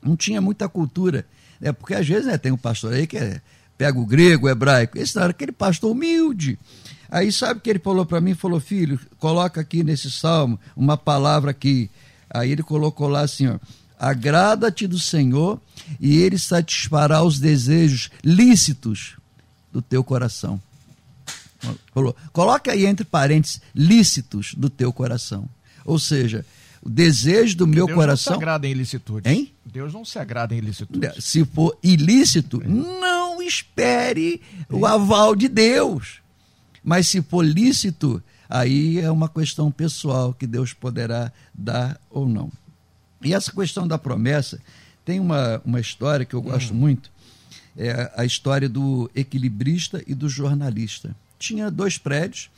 não tinha muita cultura. É porque às vezes né, tem um pastor aí que é, pega o grego, o hebraico. Esse não era aquele pastor humilde. Aí sabe que ele falou para mim? Falou, filho, coloca aqui nesse salmo uma palavra aqui. Aí ele colocou lá assim, ó. Agrada-te do Senhor e ele satisfará os desejos lícitos do teu coração. Coloca aí entre parênteses lícitos do teu coração. Ou seja, o desejo do meu Deus coração. Deus não se agrada em ilicitude. Hein? Deus não se agrada em ilicitude. Se for ilícito, é. não espere é. o aval de Deus. Mas se for lícito, aí é uma questão pessoal que Deus poderá dar ou não. E essa questão da promessa, tem uma, uma história que eu gosto hum. muito, é a história do equilibrista e do jornalista tinha dois prédios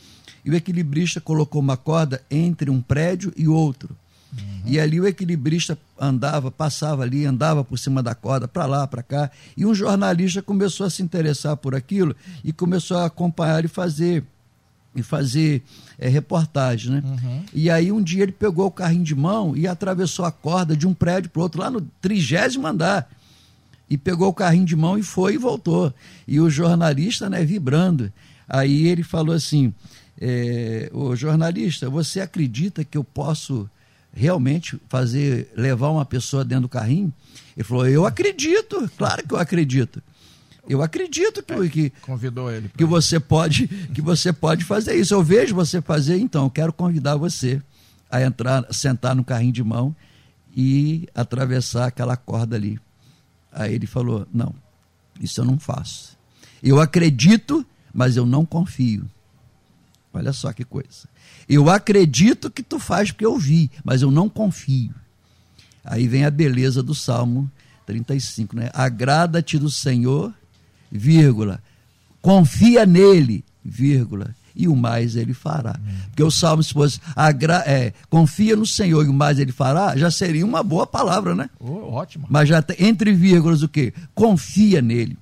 e o equilibrista colocou uma corda entre um prédio e outro. Uhum. E ali o equilibrista andava, passava ali, andava por cima da corda, para lá, para cá. E um jornalista começou a se interessar por aquilo e começou a acompanhar e fazer e fazer é, reportagem, né? Uhum. E aí um dia ele pegou o carrinho de mão e atravessou a corda de um prédio para outro, lá no trigésimo andar. E pegou o carrinho de mão e foi e voltou. E o jornalista, né, vibrando. Aí ele falou assim: é, o jornalista, você acredita que eu posso realmente fazer levar uma pessoa dentro do carrinho? Ele falou: eu acredito, claro que eu acredito. Eu acredito que, é, que convidou ele que você pode que você pode fazer isso. Eu vejo você fazer, então eu quero convidar você a entrar, sentar no carrinho de mão e atravessar aquela corda ali. Aí ele falou: não, isso eu não faço. Eu acredito mas eu não confio. Olha só que coisa. Eu acredito que tu faz porque eu vi, mas eu não confio. Aí vem a beleza do Salmo 35, né? Agrada-te do Senhor, vírgula. Confia nele, vírgula. E o mais ele fará. Porque o Salmo, se fosse agra é, confia no Senhor e o mais ele fará, já seria uma boa palavra, né? Oh, ótimo. Mas já tem, entre vírgulas o quê? Confia nele.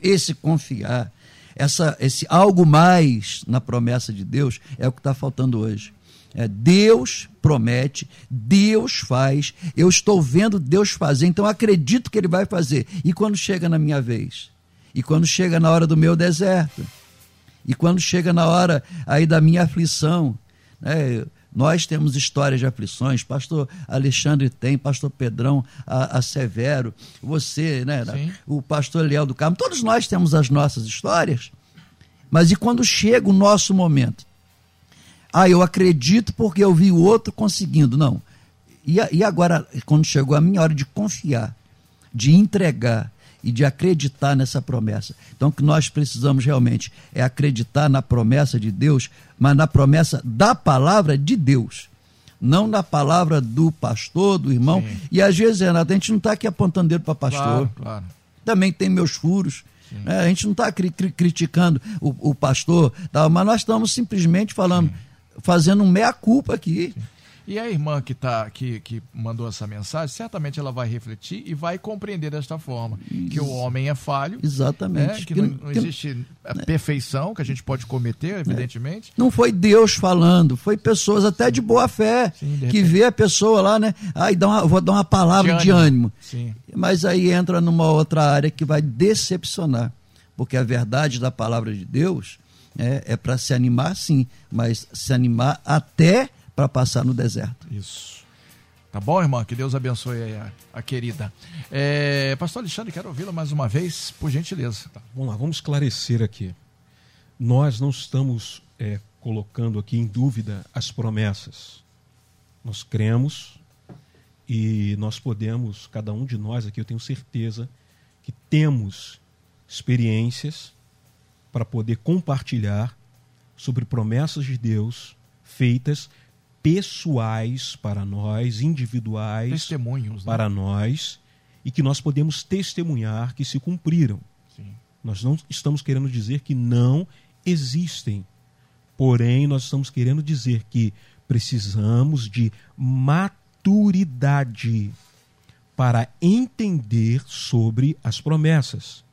Esse confiar essa, esse algo mais na promessa de Deus é o que está faltando hoje. É, Deus promete, Deus faz, eu estou vendo Deus fazer, então acredito que Ele vai fazer. E quando chega na minha vez? E quando chega na hora do meu deserto? E quando chega na hora aí da minha aflição? Né? Nós temos histórias de aflições, pastor Alexandre tem, pastor Pedrão, a, a Severo, você, né, o pastor Leal do Carmo, todos nós temos as nossas histórias. Mas e quando chega o nosso momento? Ah, eu acredito porque eu vi o outro conseguindo. Não. E, e agora, quando chegou a minha hora de confiar, de entregar, e de acreditar nessa promessa. Então, o que nós precisamos realmente é acreditar na promessa de Deus, mas na promessa da palavra de Deus. não na palavra do pastor, do irmão. Sim. E às vezes, Renato, a gente não está aqui apontando dedo para pastor. Claro, claro. Também tem meus furos. né? A gente não está cri- cri- criticando o, o pastor, tal, mas nós estamos simplesmente falando, fazendo um meia-culpa aqui. E a irmã que, tá, que, que mandou essa mensagem, certamente ela vai refletir e vai compreender desta forma. Que o homem é falho, Exatamente. né? que Que- não, não que- existe a perfeição que a gente pode cometer, evidentemente. Não foi Deus falando, foi pessoas até de boa fé Sim, de que vê a pessoa lá, né? Aí dá uma, vou dar uma palavra de ânimo. Sim. Mas aí entra numa outra área que vai decepcionar. Porque a verdade da palavra de Deus é, é para se animar, sim, mas se animar até para passar no deserto. Isso. Tá bom, irmã? Que Deus abençoe aí a, a querida. É, Pastor Alexandre, quero ouvi-la mais uma vez, por gentileza. Vamos lá, vamos esclarecer aqui. Nós não estamos é, colocando aqui em dúvida as promessas. Nós cremos e nós podemos, cada um de nós aqui, eu tenho certeza, que temos experiências para poder compartilhar sobre promessas de Deus feitas pessoais para nós, individuais Testemunhos. né? para nós e que nós podemos testemunhar que se cumpriram. Sim. Nós não estamos querendo dizer que não existem. Porém, nós estamos querendo dizer que precisamos de maturidade para entender sobre as promessas.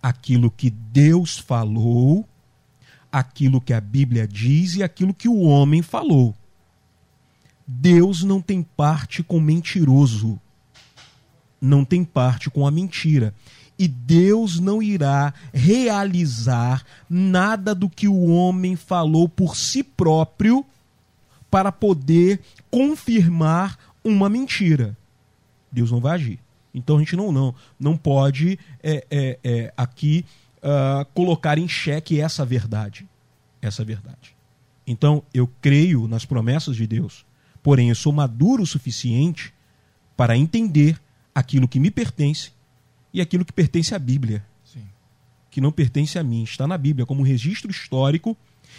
Aquilo que Deus falou, aquilo que a Bíblia diz e aquilo que o homem falou. Deus não tem parte com mentiroso não tem parte com a mentira. E Deus não irá realizar nada do que o homem falou por si próprio para poder confirmar uma mentira. Deus não vai agir. Então a gente não não, não pode é, é, é, aqui ah, colocar em xeque essa verdade. Essa verdade. Então eu creio nas promessas de Deus, porém eu sou maduro o suficiente para entender aquilo que me pertence e aquilo que pertence à Bíblia, Sim. que não pertence a mim. Está na Bíblia como um registro histórico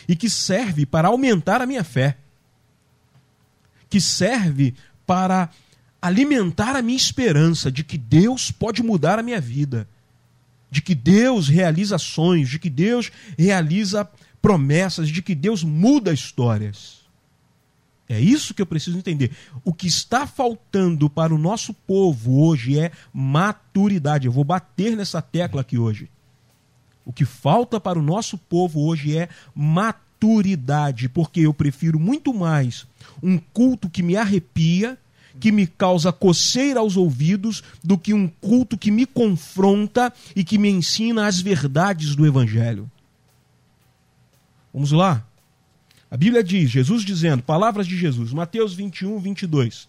e que serve para aumentar a minha fé, que serve para alimentar a minha esperança de que Deus pode mudar a minha vida, de que Deus realiza sonhos, de que Deus realiza promessas, de que Deus muda histórias. É isso que eu preciso entender. O que está faltando para o nosso povo hoje é maturidade. Eu vou bater nessa tecla aqui hoje. O que falta para o nosso povo hoje é maturidade, porque eu prefiro muito mais um culto que me arrepia, que me causa coceira aos ouvidos, do que um culto que me confronta e que me ensina as verdades do Evangelho. Vamos lá? A Bíblia diz, Jesus dizendo, palavras de Jesus, Mateus 21, 22.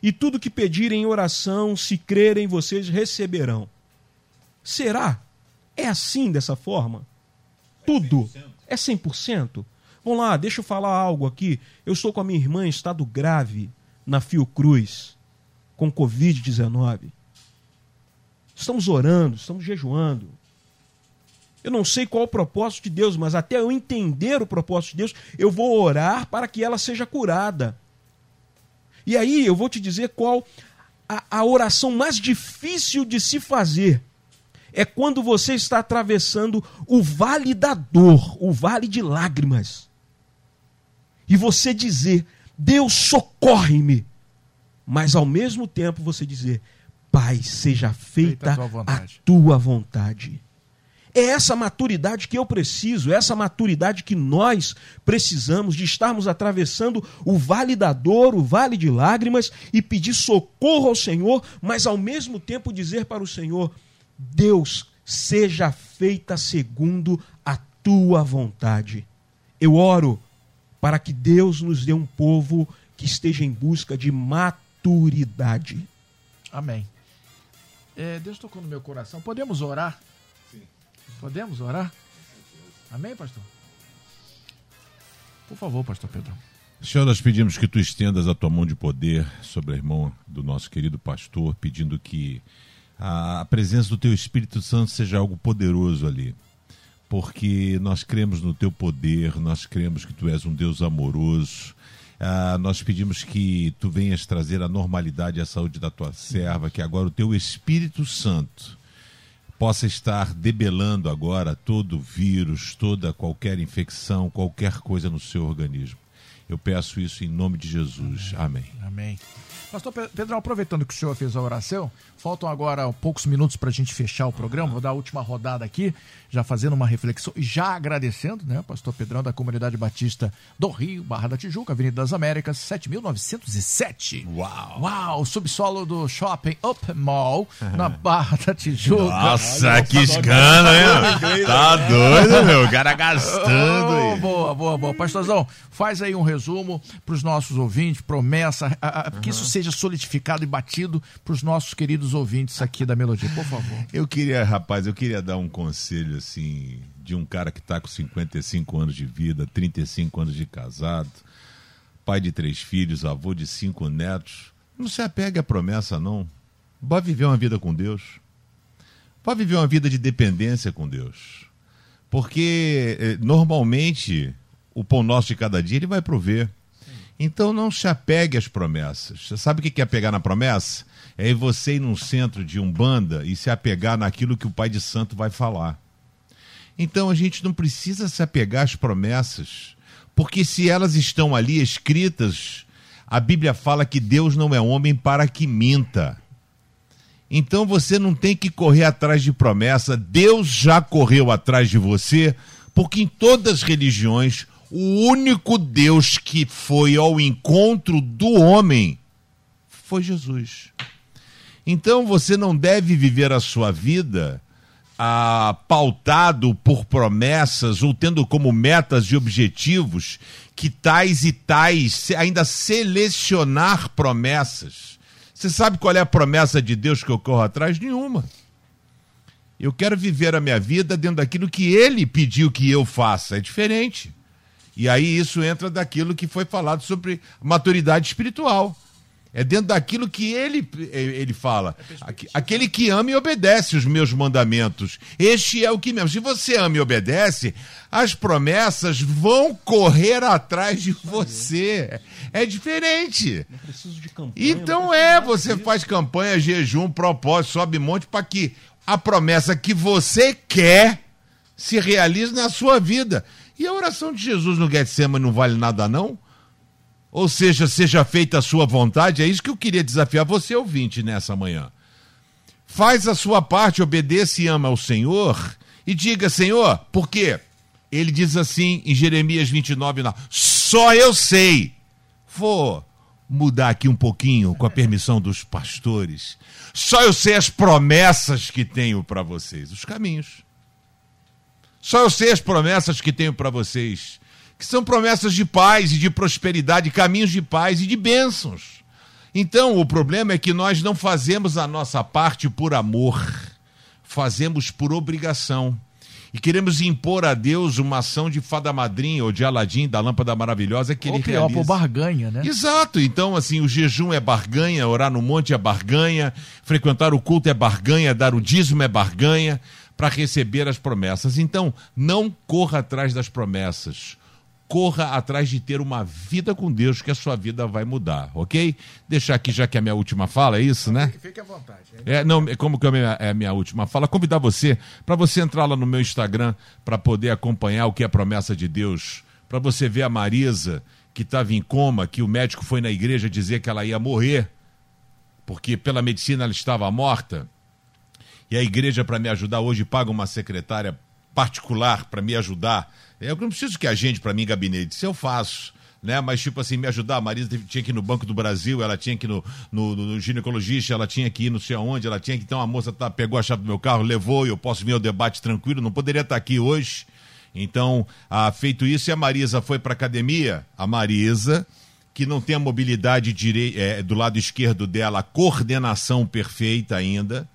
E tudo que pedirem em oração, se crerem, vocês receberão. Será? É assim, dessa forma? Tudo? É 100%? Vamos lá, deixa eu falar algo aqui. Eu estou com a minha irmã em estado grave na Fiocruz, com Covid-19. Estamos orando, estamos jejuando. Eu não sei qual o propósito de Deus, mas até eu entender o propósito de Deus, eu vou orar para que ela seja curada. E aí eu vou te dizer qual a, a oração mais difícil de se fazer. É quando você está atravessando o vale da dor, o vale de lágrimas. E você dizer, Deus socorre-me. Mas ao mesmo tempo você dizer, Pai, seja feita, Feita a tua a tua vontade. É essa maturidade que eu preciso, é essa maturidade que nós precisamos de estarmos atravessando o vale da dor, o vale de lágrimas e pedir socorro ao Senhor, mas ao mesmo tempo dizer para o Senhor: Deus, seja feita segundo a tua vontade. Eu oro para que Deus nos dê um povo que esteja em busca de maturidade. Amém. É, Deus tocou no meu coração. Podemos orar? Podemos orar? Amém, pastor? Por favor, pastor Pedro. Senhor, nós pedimos que tu estendas a tua mão de poder sobre a irmã do nosso querido pastor, pedindo que a presença do teu Espírito Santo seja algo poderoso ali. Porque nós cremos no teu poder, nós cremos que tu és um Deus amoroso Ah, nós pedimos que tu venhas trazer a normalidade e a saúde da tua serva, que agora o teu Espírito Santo possa estar debelando agora todo vírus, toda qualquer infecção, qualquer coisa no seu organismo. Eu peço isso em nome de Jesus. Amém. Amém. Pastor Pedro, aproveitando que o senhor fez a oração, faltam agora poucos minutos para a gente fechar o programa. Vou dar a última rodada aqui, já fazendo uma reflexão e já agradecendo, né, Pastor Pedrão, da Comunidade Batista do Rio, Barra da Tijuca, Avenida das Américas, 7907. Uau! Uau! Subsolo do Shopping Up Mall, na Barra da Tijuca. Nossa, que escândalo, hein? Tá doido, meu? O cara gastando. Oh, boa, boa, boa. Pastorzão, faz aí um resumo para os nossos ouvintes, promessa, a, a, que isso seja solidificado e batido para os nossos queridos ouvintes aqui da Melodia, por favor. Eu queria, rapaz, eu queria dar um conselho assim de um cara que está com 55 anos de vida, 35 anos de casado, pai de três filhos, avô de cinco netos. Não se apegue à promessa, não. Vá viver uma vida com Deus. Vá viver uma vida de dependência com Deus. Porque eh, normalmente o pão nosso de cada dia ele vai prover. Então não se apegue às promessas. Você sabe o que é pegar na promessa? É você ir num centro de umbanda e se apegar naquilo que o Pai de Santo vai falar. Então a gente não precisa se apegar às promessas, porque se elas estão ali escritas, a Bíblia fala que Deus não é homem para que minta. Então você não tem que correr atrás de promessa, Deus já correu atrás de você, porque em todas as religiões o único Deus que foi ao encontro do homem foi Jesus. Então você não deve viver a sua vida ah, pautado por promessas ou tendo como metas e objetivos que tais e tais, ainda selecionar promessas. Você sabe qual é a promessa de Deus que eu corro atrás? Nenhuma. Eu quero viver a minha vida dentro daquilo que ele pediu que eu faça. É diferente. E aí isso entra daquilo que foi falado sobre maturidade espiritual. É dentro daquilo que ele, ele fala. Aquele que ama e obedece os meus mandamentos. Este é o que mesmo. Se você ama e obedece, as promessas vão correr atrás de você. É diferente. Não preciso de campanha. Então é, você faz campanha, jejum, propósito, sobe monte para que a promessa que você quer se realize na sua vida. E a oração de Jesus no Getsemane não vale nada não? Ou seja, seja feita a sua vontade, é isso que eu queria desafiar você, ouvinte, nessa manhã. Faz a sua parte, obedeça e ama ao Senhor e diga, Senhor, por quê? Ele diz assim em Jeremias 29, 9, só eu sei. Vou mudar aqui um pouquinho, com a permissão dos pastores. Só eu sei as promessas que tenho para vocês, os caminhos. Só eu sei as promessas que tenho para vocês que são promessas de paz e de prosperidade, caminhos de paz e de bênçãos. Então, o problema é que nós não fazemos a nossa parte por amor, fazemos por obrigação. E queremos impor a Deus uma ação de fada madrinha ou de Aladim, da lâmpada maravilhosa que Ou ele pior, realiza. por barganha, né? Exato. Então, assim, o jejum é barganha, orar no monte é barganha, frequentar o culto é barganha, dar o dízimo é barganha para receber as promessas. Então, não corra atrás das promessas corra atrás de ter uma vida com Deus, que a sua vida vai mudar, ok? Deixar aqui, já que é a minha última fala, é isso, né? Fique à vontade. hein? É, não, como que é a minha, é a minha última fala? Convidar você para você entrar lá no meu Instagram para poder acompanhar o que é a promessa de Deus, para você ver a Marisa que estava em coma, que o médico foi na igreja dizer que ela ia morrer, porque pela medicina ela estava morta. E a igreja para me ajudar hoje paga uma secretária particular para me ajudar. Eu não preciso que agende para mim gabinete, isso eu faço. Né? Mas, tipo assim, me ajudar. A Marisa tinha que ir no Banco do Brasil, ela tinha que ir no, no, no ginecologista, ela tinha que ir não sei aonde, ela tinha que. Então a moça tá, pegou a chave do meu carro, levou e eu posso vir ao debate tranquilo, não poderia estar aqui hoje. Então, ah, feito isso, e a Marisa foi para academia, a Marisa, que não tem a mobilidade direi- eh, do lado esquerdo dela, a coordenação perfeita ainda.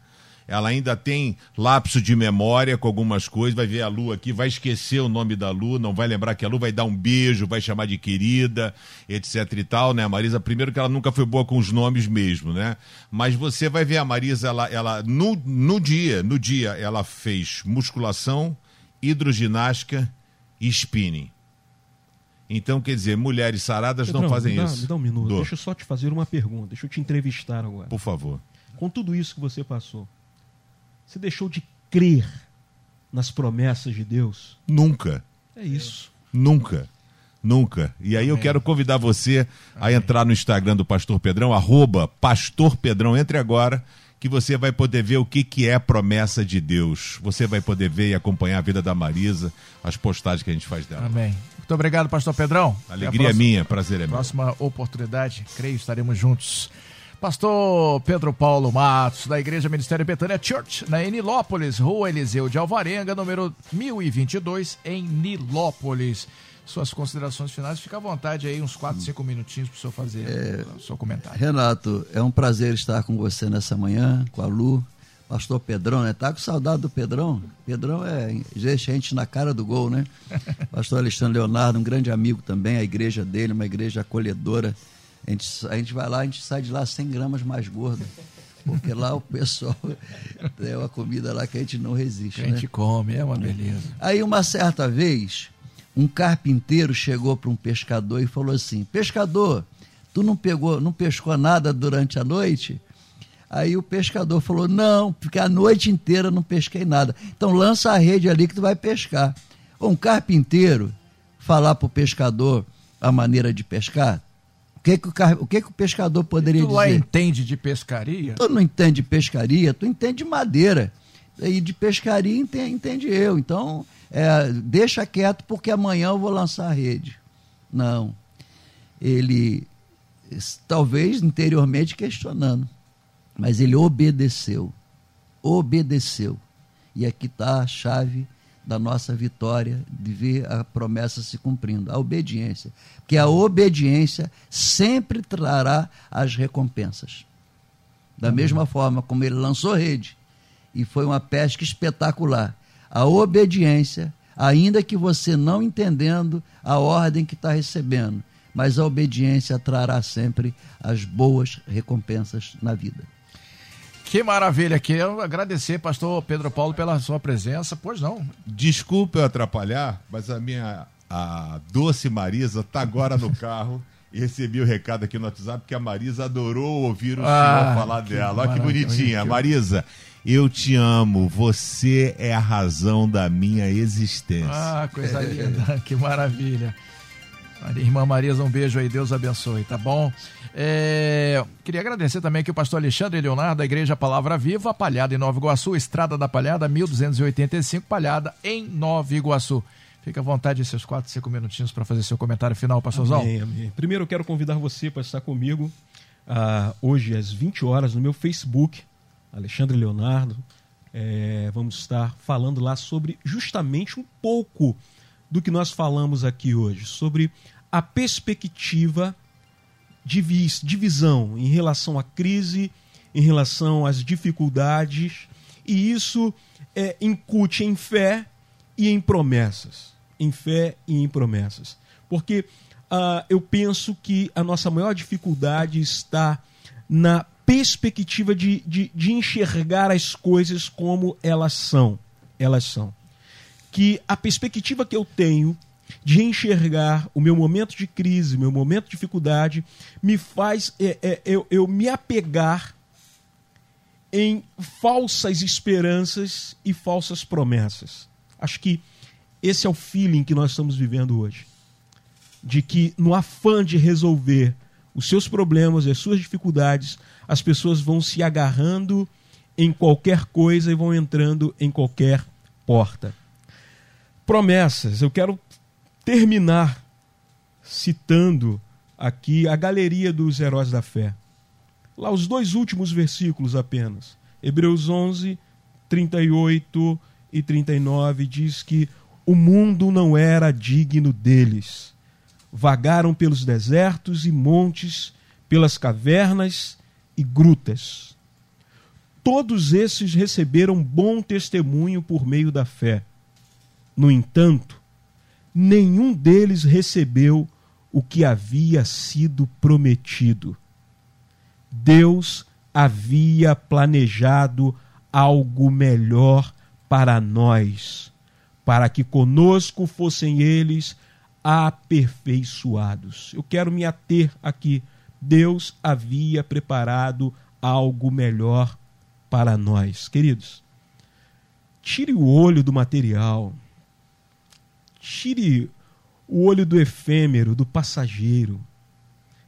Ela ainda tem lapso de memória com algumas coisas, vai ver a Lu aqui, vai esquecer o nome da Lu, não vai lembrar que a Lu vai dar um beijo, vai chamar de querida, etc e tal, né? A Marisa, primeiro que ela nunca foi boa com os nomes mesmo, né? Mas você vai ver a Marisa, ela, ela no, no dia, no dia, ela fez musculação, hidroginástica e spinning. Então, quer dizer, mulheres saradas não fazem me dá, isso. Me dá um minuto. Dou. Deixa eu só te fazer uma pergunta. Deixa eu te entrevistar agora. Por favor. Com tudo isso que você passou, você deixou de crer nas promessas de Deus? Nunca. É isso. Nunca. Nunca. E aí eu quero convidar você a entrar no Instagram do Pastor Pedrão, arroba Pastor Pedrão. Entre agora, que você vai poder ver o que, que é promessa de Deus. Você vai poder ver e acompanhar a vida da Marisa, as postagens que a gente faz dela. Amém. Muito obrigado, pastor Pedrão. Alegria próxima- minha, prazer é meu. Próxima oportunidade, creio, estaremos juntos. Pastor Pedro Paulo Matos, da Igreja Ministério Betânia Church, na Nilópolis, Rua Eliseu de Alvarenga, número 1022, em Nilópolis. Suas considerações finais, fica à vontade aí, uns 4, 5 minutinhos para o senhor fazer o seu comentário. Renato, é um prazer estar com você nessa manhã, com a Lu. Pastor Pedrão, né? Tá com saudade do Pedrão? Pedrão é gente na cara do gol, né? Pastor Alexandre Leonardo, um grande amigo também, a igreja dele, uma igreja acolhedora. A gente, a gente vai lá, a gente sai de lá 100 gramas mais gordo. Porque lá o pessoal tem uma comida lá que a gente não resiste. A né? gente come, é uma beleza. Aí uma certa vez, um carpinteiro chegou para um pescador e falou assim: "Pescador, tu não pegou, não pescou nada durante a noite?" Aí o pescador falou: "Não, porque a noite inteira não pesquei nada. Então lança a rede ali que tu vai pescar." Um carpinteiro falar para o pescador a maneira de pescar, o que que o, car- o, que que o pescador poderia Tu lá dizer? entende de pescaria? Tu não entende de pescaria, tu entende de madeira. E de pescaria entende, entende eu. Então, é, deixa quieto porque amanhã eu vou lançar a rede. Não. Ele, talvez interiormente questionando, mas ele obedeceu. Obedeceu. E aqui está a chave da nossa vitória de ver a promessa se cumprindo, a obediência. Porque a obediência sempre trará as recompensas. Da mesma forma como ele lançou rede e foi uma pesca espetacular. A obediência, ainda que você não entendendo a ordem que está recebendo, mas a obediência trará sempre as boas recompensas na vida. Que maravilha, quero agradecer, pastor Pedro Paulo, pela sua presença. Pois não, Desculpa eu atrapalhar, mas a minha a doce Marisa tá agora no carro e recebi o recado aqui no WhatsApp que a Marisa adorou ouvir o Ah, senhor falar que dela. Olha que bonitinha. Marisa, eu te amo. Você é a razão da minha existência. Ah, coisa linda, que maravilha. Irmã Marisa, um beijo aí, Deus abençoe, tá bom? É, queria agradecer também aqui o pastor Alexandre Leonardo, da Igreja Palavra Viva, Palhada em Nova Iguaçu, Estrada da Palhada, 1285, Palhada em Nova Iguaçu. Fica à vontade esses 4, 5 minutinhos para fazer seu comentário final, pastorzão. Amém, amém. Primeiro eu quero convidar você para estar comigo ah, hoje às 20 horas no meu Facebook, Alexandre Leonardo. É, vamos estar falando lá sobre justamente um pouco do que nós falamos aqui hoje, sobre a perspectiva de, vis, de visão em relação à crise, em relação às dificuldades, e isso é, incute em fé e em promessas. Em fé e em promessas. Porque ah, eu penso que a nossa maior dificuldade está na perspectiva de, de, de enxergar as coisas como elas são. Elas são. Que a perspectiva que eu tenho de enxergar o meu momento de crise, meu momento de dificuldade, me faz é, é, eu, eu me apegar em falsas esperanças e falsas promessas. Acho que esse é o feeling que nós estamos vivendo hoje. De que no afã de resolver os seus problemas e as suas dificuldades, as pessoas vão se agarrando em qualquer coisa e vão entrando em qualquer porta. Promessas. Eu quero terminar citando aqui a galeria dos heróis da fé. Lá os dois últimos versículos apenas. Hebreus 11, 38 e 39 diz que o mundo não era digno deles. Vagaram pelos desertos e montes, pelas cavernas e grutas. Todos esses receberam bom testemunho por meio da fé. No entanto, nenhum deles recebeu o que havia sido prometido. Deus havia planejado algo melhor para nós, para que conosco fossem eles aperfeiçoados. Eu quero me ater aqui. Deus havia preparado algo melhor para nós. Queridos, tire o olho do material, tire o olho do efêmero, do passageiro.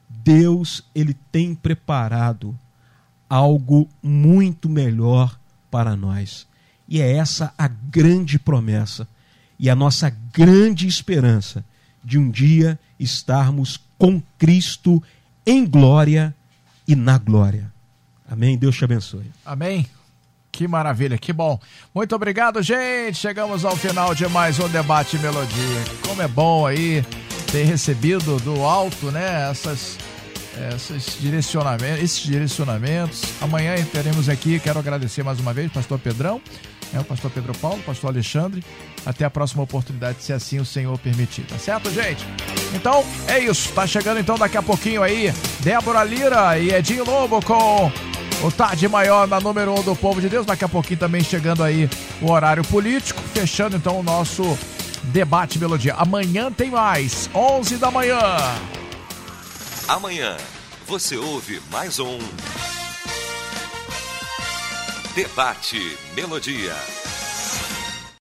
Deus, ele tem preparado algo muito melhor para nós. E é essa a grande promessa e a nossa grande esperança de um dia estarmos com Cristo em glória e na glória. Amém? Deus te abençoe. Amém. Que maravilha, que bom. Muito obrigado, gente. Chegamos ao final de mais um debate melodia. Como é bom aí ter recebido do alto, né, essas esses direcionamentos, esses direcionamentos. Amanhã teremos aqui, quero agradecer mais uma vez, pastor Pedrão, né, o pastor Pedro Paulo, pastor Alexandre. Até a próxima oportunidade, se assim o Senhor permitir. Tá certo, gente? Então, é isso. Tá chegando então daqui a pouquinho aí, Débora Lira e Edinho Lobo com o Tarde Maior na número 1 um do Povo de Deus. Daqui a pouquinho também chegando aí o horário político, fechando então o nosso debate melodia. Amanhã tem mais, 11 da manhã. Amanhã você ouve mais um Debate Melodia.